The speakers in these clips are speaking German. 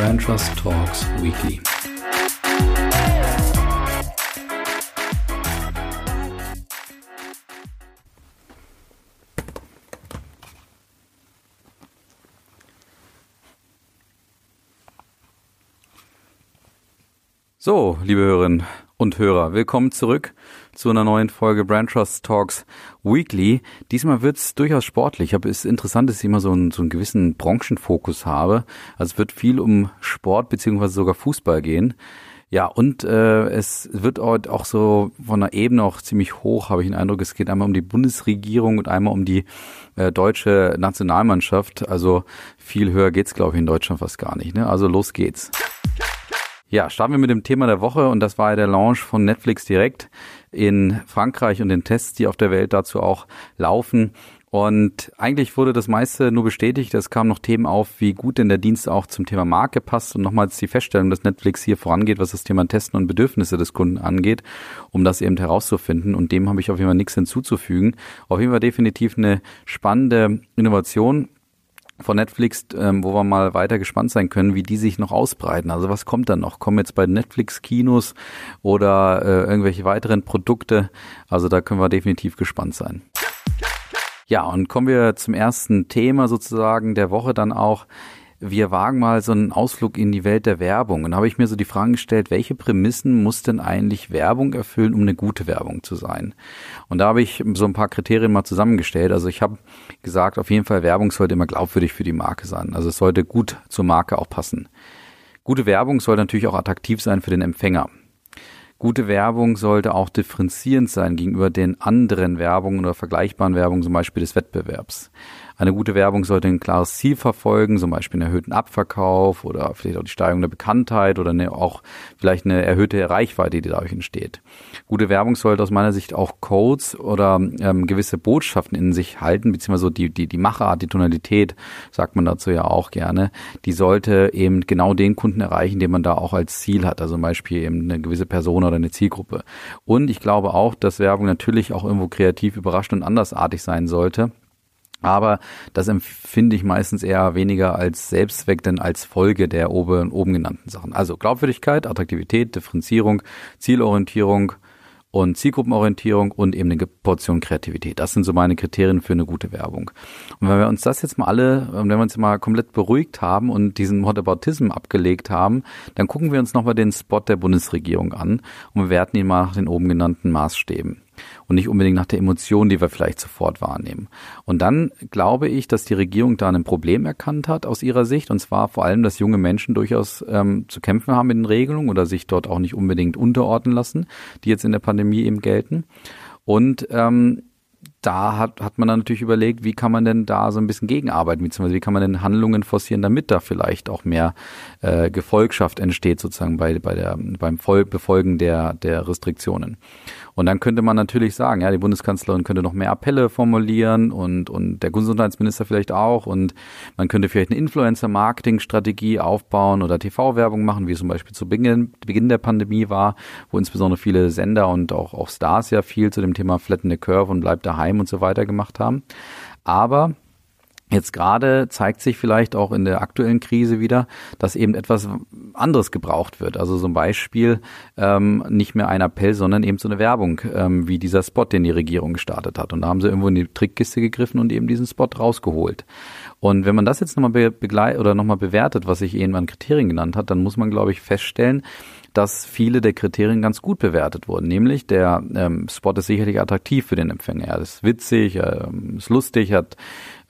Brand Trust Talks Weekly. So, liebe Hörerinnen und Hörer, willkommen zurück zu einer neuen Folge Brand Trust Talks Weekly. Diesmal wird's durchaus sportlich, aber es ist interessant, dass ich immer so einen, so einen gewissen Branchenfokus habe. Also es wird viel um Sport beziehungsweise sogar Fußball gehen. Ja, und äh, es wird auch so von der Ebene auch ziemlich hoch, habe ich den Eindruck. Es geht einmal um die Bundesregierung und einmal um die äh, deutsche Nationalmannschaft. Also viel höher geht's, glaube ich, in Deutschland fast gar nicht. Ne? Also los geht's. Ja, starten wir mit dem Thema der Woche und das war ja der Launch von Netflix direkt in Frankreich und den Tests, die auf der Welt dazu auch laufen. Und eigentlich wurde das meiste nur bestätigt. Es kamen noch Themen auf, wie gut denn der Dienst auch zum Thema Marke passt und nochmals die Feststellung, dass Netflix hier vorangeht, was das Thema Testen und Bedürfnisse des Kunden angeht, um das eben herauszufinden. Und dem habe ich auf jeden Fall nichts hinzuzufügen. Auf jeden Fall definitiv eine spannende Innovation von Netflix, ähm, wo wir mal weiter gespannt sein können, wie die sich noch ausbreiten. Also was kommt dann noch? Kommen jetzt bei Netflix Kinos oder äh, irgendwelche weiteren Produkte? Also da können wir definitiv gespannt sein. Ja, und kommen wir zum ersten Thema sozusagen der Woche dann auch wir wagen mal so einen Ausflug in die Welt der Werbung. Und da habe ich mir so die Frage gestellt, welche Prämissen muss denn eigentlich Werbung erfüllen, um eine gute Werbung zu sein? Und da habe ich so ein paar Kriterien mal zusammengestellt. Also ich habe gesagt, auf jeden Fall Werbung sollte immer glaubwürdig für die Marke sein. Also es sollte gut zur Marke auch passen. Gute Werbung sollte natürlich auch attraktiv sein für den Empfänger. Gute Werbung sollte auch differenzierend sein gegenüber den anderen Werbungen oder vergleichbaren Werbungen, zum Beispiel des Wettbewerbs. Eine gute Werbung sollte ein klares Ziel verfolgen, zum Beispiel einen erhöhten Abverkauf oder vielleicht auch die Steigerung der Bekanntheit oder eine, auch vielleicht eine erhöhte Reichweite, die dadurch entsteht. Gute Werbung sollte aus meiner Sicht auch Codes oder ähm, gewisse Botschaften in sich halten, beziehungsweise die, die, die Machart, die Tonalität, sagt man dazu ja auch gerne, die sollte eben genau den Kunden erreichen, den man da auch als Ziel hat, also zum Beispiel eben eine gewisse Person oder eine Zielgruppe. Und ich glaube auch, dass Werbung natürlich auch irgendwo kreativ, überraschend und andersartig sein sollte aber das empfinde ich meistens eher weniger als Selbstzweck, denn als Folge der oben, oben genannten Sachen. Also Glaubwürdigkeit, Attraktivität, Differenzierung, Zielorientierung und Zielgruppenorientierung und eben eine Portion Kreativität. Das sind so meine Kriterien für eine gute Werbung. Und wenn wir uns das jetzt mal alle, wenn wir uns mal komplett beruhigt haben und diesen Whataboutism abgelegt haben, dann gucken wir uns nochmal den Spot der Bundesregierung an und bewerten ihn mal nach den oben genannten Maßstäben und nicht unbedingt nach der Emotion, die wir vielleicht sofort wahrnehmen. Und dann glaube ich, dass die Regierung da ein Problem erkannt hat aus ihrer Sicht, und zwar vor allem, dass junge Menschen durchaus ähm, zu kämpfen haben mit den Regelungen oder sich dort auch nicht unbedingt unterordnen lassen, die jetzt in der Pandemie eben gelten. Und ähm, da hat, hat man dann natürlich überlegt, wie kann man denn da so ein bisschen gegenarbeiten, beziehungsweise wie kann man denn Handlungen forcieren, damit da vielleicht auch mehr äh, Gefolgschaft entsteht, sozusagen bei, bei der, beim Voll Befolgen der, der Restriktionen. Und dann könnte man natürlich sagen, ja, die Bundeskanzlerin könnte noch mehr Appelle formulieren und, und der Gesundheitsminister vielleicht auch und man könnte vielleicht eine Influencer-Marketing-Strategie aufbauen oder TV-Werbung machen, wie es zum Beispiel zu Beginn, Beginn der Pandemie war, wo insbesondere viele Sender und auch, auch Stars ja viel zu dem Thema Flatten the Curve und bleibt daheim und so weiter gemacht haben. Aber Jetzt gerade zeigt sich vielleicht auch in der aktuellen Krise wieder, dass eben etwas anderes gebraucht wird. Also zum Beispiel ähm, nicht mehr ein Appell, sondern eben so eine Werbung, ähm, wie dieser Spot, den die Regierung gestartet hat. Und da haben sie irgendwo in die Trickkiste gegriffen und eben diesen Spot rausgeholt. Und wenn man das jetzt nochmal be begleitet oder nochmal bewertet, was ich eben an Kriterien genannt hat, dann muss man, glaube ich, feststellen, dass viele der Kriterien ganz gut bewertet wurden. Nämlich der ähm, Spot ist sicherlich attraktiv für den Empfänger. Er ist witzig, er ähm, ist lustig, hat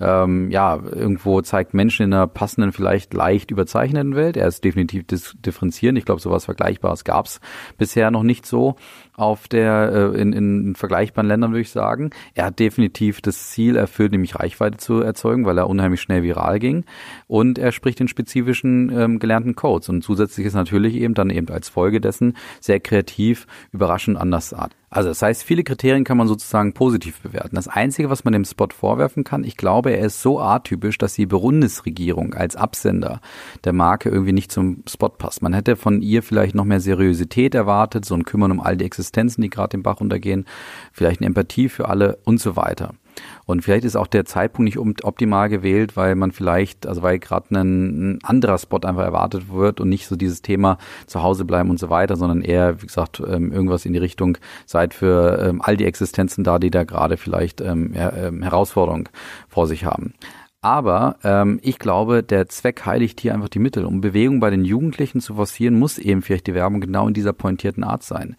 ähm, ja, irgendwo zeigt Menschen in einer passenden, vielleicht leicht überzeichneten Welt. Er ist definitiv differenzierend. Ich glaube, sowas Vergleichbares gab es bisher noch nicht so auf der äh, in, in vergleichbaren Ländern würde ich sagen. Er hat definitiv das Ziel erfüllt, nämlich Reichweite zu erzeugen, weil er unheimlich schnell viral ging. Und er spricht den spezifischen ähm, gelernten Codes. Und zusätzlich ist natürlich eben dann eben als Folge dessen sehr kreativ, überraschend andersart. Also das heißt, viele Kriterien kann man sozusagen positiv bewerten. Das Einzige, was man dem Spot vorwerfen kann, ich glaube, er ist so atypisch, dass die Bundesregierung als Absender der Marke irgendwie nicht zum Spot passt. Man hätte von ihr vielleicht noch mehr Seriosität erwartet, so ein Kümmern um all die Existenzen, die gerade den Bach untergehen, vielleicht eine Empathie für alle und so weiter. Und vielleicht ist auch der Zeitpunkt nicht optimal gewählt, weil man vielleicht, also weil gerade ein, ein anderer Spot einfach erwartet wird und nicht so dieses Thema zu Hause bleiben und so weiter, sondern eher, wie gesagt, ähm, irgendwas in die Richtung seid für ähm, all die Existenzen da, die da gerade vielleicht ähm, Herausforderungen vor sich haben. Aber ähm, ich glaube, der Zweck heiligt hier einfach die Mittel. Um Bewegung bei den Jugendlichen zu forcieren, muss eben vielleicht die Werbung genau in dieser pointierten Art sein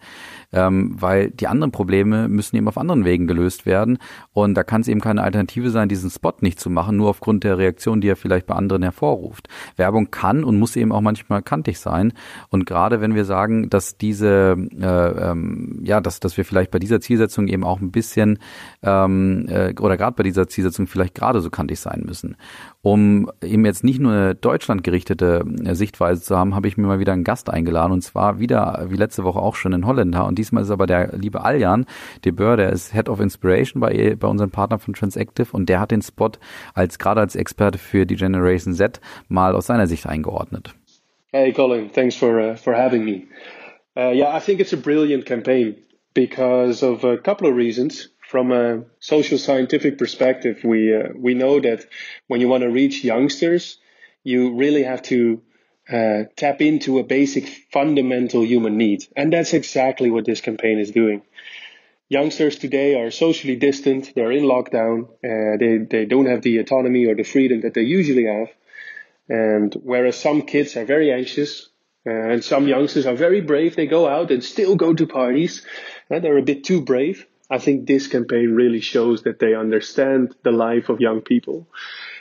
ähm, weil die anderen Probleme müssen eben auf anderen Wegen gelöst werden und da kann es eben keine Alternative sein, diesen Spot nicht zu machen, nur aufgrund der Reaktion, die er vielleicht bei anderen hervorruft. Werbung kann und muss eben auch manchmal kantig sein und gerade wenn wir sagen, dass diese, äh, ähm, ja, dass, dass wir vielleicht bei dieser Zielsetzung eben auch ein bisschen ähm, äh, oder gerade bei dieser Zielsetzung vielleicht gerade so kantig sein müssen. Um eben jetzt nicht nur eine deutschlandgerichtete äh, Sichtweise zu haben, habe ich mir mal wieder einen Gast eingeladen und zwar wieder, wie letzte Woche auch schon, in Holländer und diesmal ist aber der liebe Aljan de Boer, der ist Head of Inspiration bei, bei unserem Partner von Transactive und der hat den Spot als gerade als Experte für die Generation Z mal aus seiner Sicht eingeordnet. Hey Colin, thanks for uh, for having me. Uh, yeah, I think it's a brilliant campaign because of a couple of reasons. From a social scientific perspective, we uh, we know that when you want to reach youngsters, you really have to uh, tap into a basic fundamental human need, and that's exactly what this campaign is doing. Youngsters today are socially distant; they're in lockdown. Uh, they they don't have the autonomy or the freedom that they usually have, and whereas some kids are very anxious. Uh, and some youngsters are very brave. They go out and still go to parties. Uh, they're a bit too brave. I think this campaign really shows that they understand the life of young people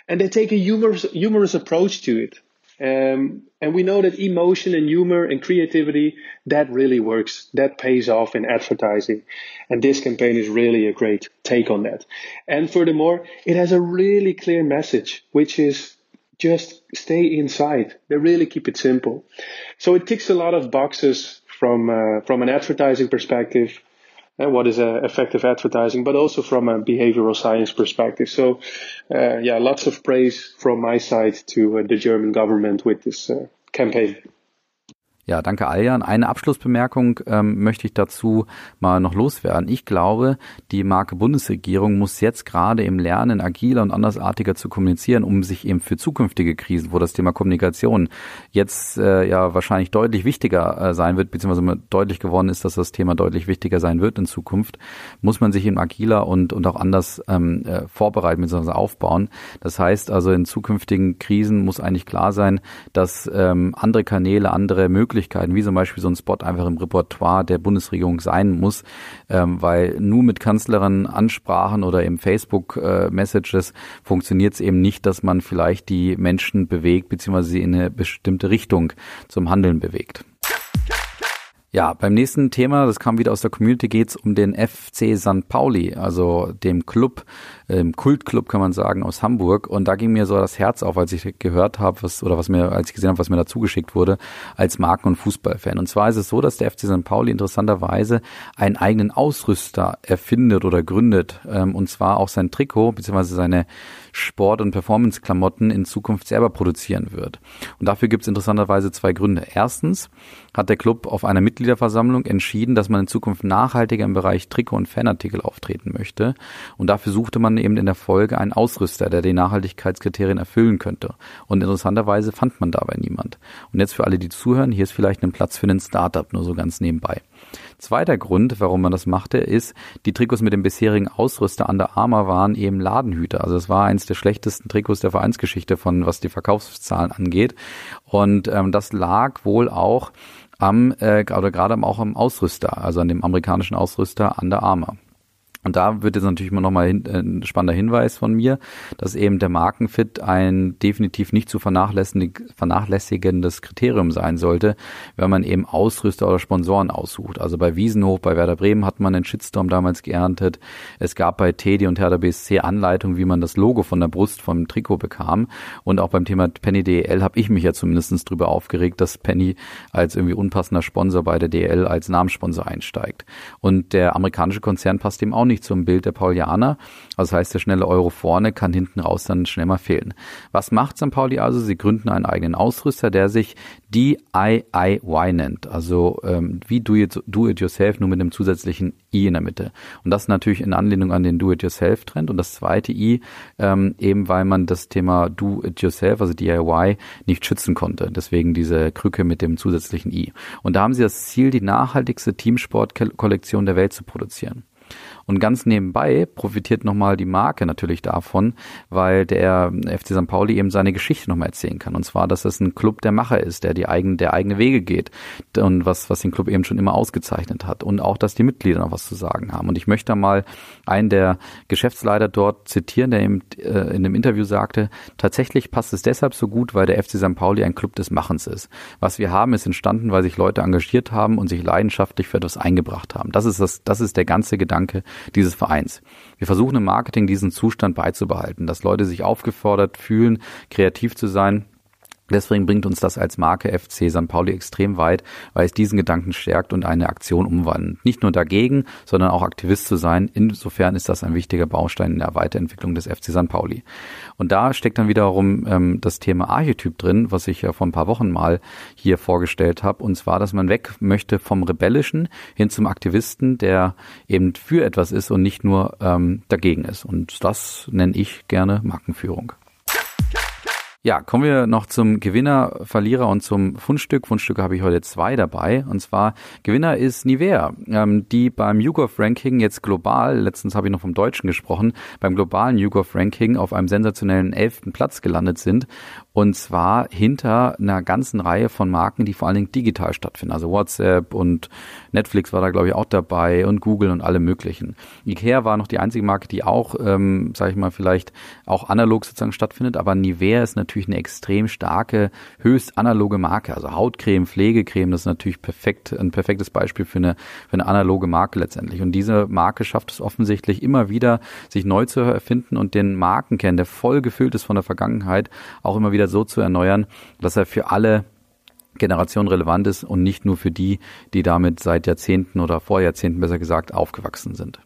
and they take a humorous, humorous approach to it. Um, and we know that emotion and humor and creativity, that really works. That pays off in advertising. And this campaign is really a great take on that. And furthermore, it has a really clear message, which is just stay inside. They really keep it simple. So it ticks a lot of boxes from, uh, from an advertising perspective, what is uh, effective advertising, but also from a behavioral science perspective. So, uh, yeah, lots of praise from my side to the German government with this campaign. Ja, danke Aljan. Eine Abschlussbemerkung ähm, möchte ich dazu mal noch loswerden. Ich glaube, die Marke Bundesregierung muss jetzt gerade im Lernen agiler und andersartiger zu kommunizieren, um sich eben für zukünftige Krisen, wo das Thema Kommunikation jetzt äh, ja wahrscheinlich deutlich wichtiger äh, sein wird, beziehungsweise deutlich geworden ist, dass das Thema deutlich wichtiger sein wird in Zukunft, muss man sich eben agiler und, und auch anders ähm, äh, vorbereiten bzw. aufbauen. Das heißt also, in zukünftigen Krisen muss eigentlich klar sein, dass ähm, andere Kanäle, andere Möglichkeiten Möglichkeiten, wie zum Beispiel so ein Spot einfach im Repertoire der Bundesregierung sein muss, ähm, weil nur mit Kanzlerin Ansprachen oder eben Facebook-Messages äh, funktioniert es eben nicht, dass man vielleicht die Menschen bewegt, beziehungsweise sie in eine bestimmte Richtung zum Handeln bewegt. Ja, beim nächsten Thema, das kam wieder aus der Community, geht's um den FC St. Pauli, also dem Club, ähm, Kultclub kann man sagen, aus Hamburg. Und da ging mir so das Herz auf, als ich gehört habe, was oder was mir, als ich gesehen habe, was mir dazu geschickt wurde, als Marken- und Fußballfan. Und zwar ist es so, dass der FC St. Pauli interessanterweise einen eigenen Ausrüster erfindet oder gründet. Ähm, und zwar auch sein Trikot beziehungsweise seine Sport- und Performance-Klamotten in Zukunft selber produzieren wird. Und dafür gibt es interessanterweise zwei Gründe. Erstens hat der Club auf einer Mitgliederversammlung entschieden, dass man in Zukunft nachhaltiger im Bereich Trikot und Fanartikel auftreten möchte. Und dafür suchte man eben in der Folge einen Ausrüster, der die Nachhaltigkeitskriterien erfüllen könnte. Und interessanterweise fand man dabei niemand. Und jetzt für alle, die zuhören, hier ist vielleicht ein Platz für einen Startup, nur so ganz nebenbei. Zweiter Grund, warum man das machte, ist, die Trikots mit dem bisherigen Ausrüster an der Arma waren eben Ladenhüter. Also es war eins der schlechtesten Trikots der Vereinsgeschichte von was die Verkaufszahlen angeht. Und ähm, das lag wohl auch am äh, oder gerade auch am Ausrüster, also an dem amerikanischen Ausrüster an der Arma. Und da wird jetzt natürlich immer nochmal äh, ein spannender Hinweis von mir, dass eben der Markenfit ein definitiv nicht zu vernachlässigendes Kriterium sein sollte, wenn man eben Ausrüster oder Sponsoren aussucht. Also bei Wiesenhof, bei Werder Bremen hat man den Shitstorm damals geerntet. Es gab bei Teddy und Hertha BSC Anleitungen, wie man das Logo von der Brust vom Trikot bekam. Und auch beim Thema Penny DL habe ich mich ja zumindestens drüber aufgeregt, dass Penny als irgendwie unpassender Sponsor bei der DL als Namenssponsor einsteigt. Und der amerikanische Konzern passt dem auch nicht zum Bild der Paulianer. Also das heißt, der schnelle Euro vorne kann hinten raus dann schnell mal fehlen. Was macht St. Pauli also? Sie gründen einen eigenen Ausrüster, der sich DIY nennt. Also ähm, wie Do It, Do It Yourself, nur mit einem zusätzlichen I in der Mitte. Und das natürlich in Anlehnung an den Do It Yourself Trend. Und das zweite I, ähm, eben weil man das Thema Do It Yourself, also DIY, nicht schützen konnte. Deswegen diese Krücke mit dem zusätzlichen I. Und da haben sie das Ziel, die nachhaltigste Teamsport-Kollektion der Welt zu produzieren. Und ganz nebenbei profitiert nochmal die Marke natürlich davon, weil der FC St. Pauli eben seine Geschichte nochmal erzählen kann. Und zwar, dass es ein Club der Macher ist, der die eigene, der eigene Wege geht und was, was den Club eben schon immer ausgezeichnet hat. Und auch, dass die Mitglieder noch was zu sagen haben. Und ich möchte mal einen der Geschäftsleiter dort zitieren, der eben äh, in dem Interview sagte, tatsächlich passt es deshalb so gut, weil der FC St. Pauli ein Club des Machens ist. Was wir haben, ist entstanden, weil sich Leute engagiert haben und sich leidenschaftlich für etwas eingebracht haben. Das ist das, das ist der ganze Gedanke dieses Vereins. Wir versuchen im Marketing diesen Zustand beizubehalten, dass Leute sich aufgefordert fühlen, kreativ zu sein Deswegen bringt uns das als Marke FC St. Pauli extrem weit, weil es diesen Gedanken stärkt und eine Aktion umwandelt. Nicht nur dagegen, sondern auch Aktivist zu sein. Insofern ist das ein wichtiger Baustein in der Weiterentwicklung des FC St. Pauli. Und da steckt dann wiederum ähm, das Thema Archetyp drin, was ich ja vor ein paar Wochen mal hier vorgestellt habe. Und zwar, dass man weg möchte vom Rebellischen hin zum Aktivisten, der eben für etwas ist und nicht nur ähm, dagegen ist. Und das nenne ich gerne Markenführung. Ja, kommen wir noch zum Gewinner, Verlierer und zum Fundstück. Fundstücke habe ich heute zwei dabei. Und zwar Gewinner ist Nivea, ähm, die beim YouGov Ranking jetzt global, letztens habe ich noch vom Deutschen gesprochen, beim globalen YouGov Ranking auf einem sensationellen elften Platz gelandet sind und zwar hinter einer ganzen Reihe von Marken, die vor allen Dingen digital stattfinden. Also WhatsApp und Netflix war da, glaube ich, auch dabei und Google und alle möglichen. Ikea war noch die einzige Marke, die auch, ähm, sage ich mal, vielleicht auch analog sozusagen stattfindet. Aber Nivea ist natürlich eine extrem starke, höchst analoge Marke. Also Hautcreme, Pflegecreme, das ist natürlich perfekt, ein perfektes Beispiel für eine, für eine analoge Marke letztendlich. Und diese Marke schafft es offensichtlich immer wieder, sich neu zu erfinden und den Markenkern, der voll gefüllt ist von der Vergangenheit, auch immer wieder wieder so zu erneuern, dass er für alle Generationen relevant ist und nicht nur für die, die damit seit Jahrzehnten oder vor Jahrzehnten besser gesagt aufgewachsen sind.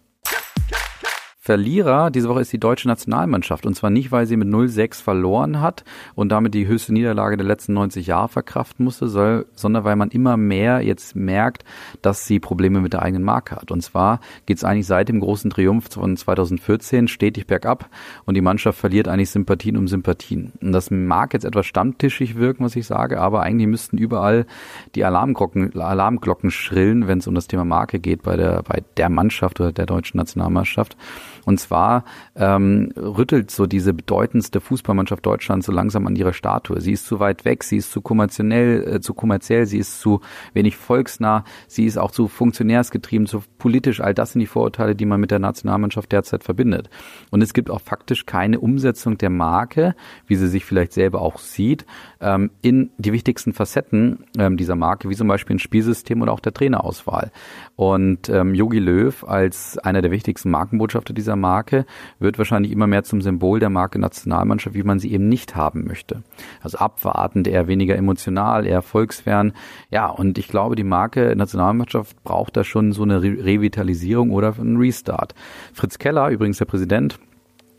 Verlierer diese Woche ist die deutsche Nationalmannschaft. Und zwar nicht, weil sie mit 0-6 verloren hat und damit die höchste Niederlage der letzten 90 Jahre verkraften musste, sondern weil man immer mehr jetzt merkt, dass sie Probleme mit der eigenen Marke hat. Und zwar geht es eigentlich seit dem großen Triumph von 2014 stetig bergab und die Mannschaft verliert eigentlich Sympathien um Sympathien. Und das mag jetzt etwas stammtischig wirken, was ich sage, aber eigentlich müssten überall die Alarmglocken, Alarmglocken schrillen, wenn es um das Thema Marke geht bei der, bei der Mannschaft oder der deutschen Nationalmannschaft. Und zwar ähm, rüttelt so diese bedeutendste Fußballmannschaft Deutschlands so langsam an ihrer Statue. Sie ist zu weit weg, sie ist zu kommerziell, äh, zu kommerziell, sie ist zu wenig volksnah, sie ist auch zu funktionärsgetrieben, zu politisch. All das sind die Vorurteile, die man mit der Nationalmannschaft derzeit verbindet. Und es gibt auch faktisch keine Umsetzung der Marke, wie sie sich vielleicht selber auch sieht, ähm, in die wichtigsten Facetten ähm, dieser Marke, wie zum Beispiel ein Spielsystem oder auch der Trainerauswahl. Und ähm, Jogi Löw als einer der wichtigsten Markenbotschafter dieser dieser Marke wird wahrscheinlich immer mehr zum Symbol der Marke Nationalmannschaft, wie man sie eben nicht haben möchte. Also abwartend, eher weniger emotional, eher volksfern. Ja, und ich glaube, die Marke Nationalmannschaft braucht da schon so eine Re Revitalisierung oder einen Restart. Fritz Keller, übrigens der Präsident,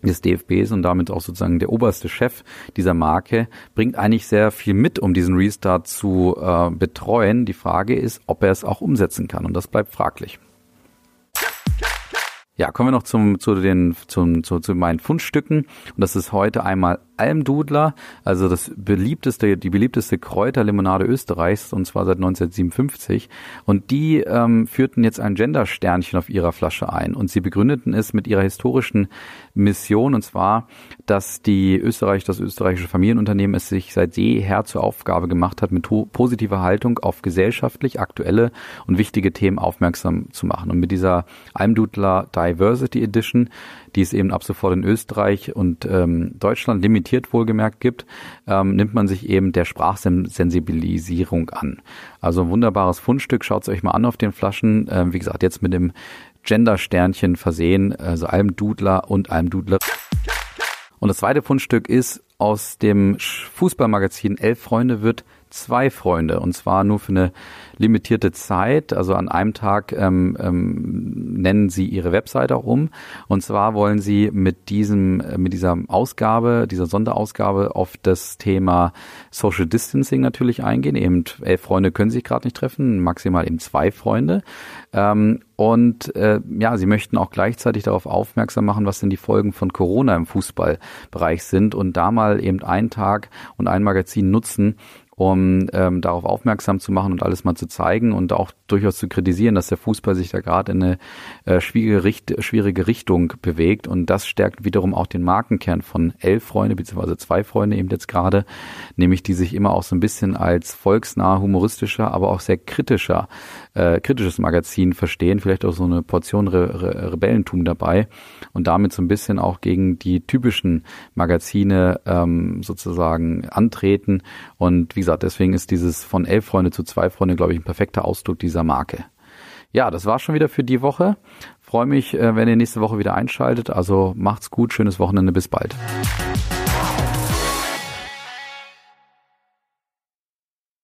des DFBs und damit auch sozusagen der oberste Chef dieser Marke, bringt eigentlich sehr viel mit, um diesen Restart zu äh, betreuen. Die Frage ist, ob er es auch umsetzen kann und das bleibt fraglich. Ja, kommen wir noch zum, zu den, zum, zu, zu meinen Fundstücken. Und das ist heute einmal Almdudler, also das beliebteste, die beliebteste Kräuterlimonade Österreichs, und zwar seit 1957. Und die ähm, führten jetzt ein Gender-Sternchen auf ihrer Flasche ein. Und sie begründeten es mit ihrer historischen Mission, und zwar, dass die Österreich, das österreichische Familienunternehmen es sich seit jeher zur Aufgabe gemacht hat, mit positiver Haltung auf gesellschaftlich aktuelle und wichtige Themen aufmerksam zu machen. Und mit dieser Almdudler Diversity Edition die es eben ab sofort in Österreich und ähm, Deutschland limitiert wohlgemerkt gibt, ähm, nimmt man sich eben der Sprachsensibilisierung an. Also ein wunderbares Fundstück, schaut es euch mal an auf den Flaschen. Ähm, wie gesagt, jetzt mit dem Gender-Sternchen versehen, also Almdudler und Almdudler. Und das zweite Fundstück ist aus dem Fußballmagazin Elf Freunde wird zwei Freunde und zwar nur für eine limitierte Zeit. Also an einem Tag ähm, ähm, nennen sie ihre Webseite auch um. Und zwar wollen sie mit diesem, äh, mit dieser Ausgabe, dieser Sonderausgabe auf das Thema Social Distancing natürlich eingehen. Eben elf Freunde können sich gerade nicht treffen, maximal eben zwei Freunde. Ähm, und äh, ja, sie möchten auch gleichzeitig darauf aufmerksam machen, was denn die Folgen von Corona im Fußballbereich sind und da mal eben einen Tag und ein Magazin nutzen, um ähm, darauf aufmerksam zu machen und alles mal zu zeigen und auch durchaus zu kritisieren, dass der Fußball sich da gerade in eine äh, schwierige, Richt schwierige Richtung bewegt. Und das stärkt wiederum auch den Markenkern von elf Freunde beziehungsweise zwei Freunde eben jetzt gerade, nämlich die sich immer auch so ein bisschen als volksnah, humoristischer, aber auch sehr kritischer, äh, kritisches Magazin verstehen, vielleicht auch so eine Portion Re Re Rebellentum dabei und damit so ein bisschen auch gegen die typischen Magazine ähm, sozusagen antreten. Und wie gesagt, deswegen ist dieses von elf Freunde zu zwei Freunde, glaube ich, ein perfekter Ausdruck dieser Marke. Ja, das war schon wieder für die Woche. Freue mich, äh, wenn ihr nächste Woche wieder einschaltet. Also macht's gut, schönes Wochenende, bis bald.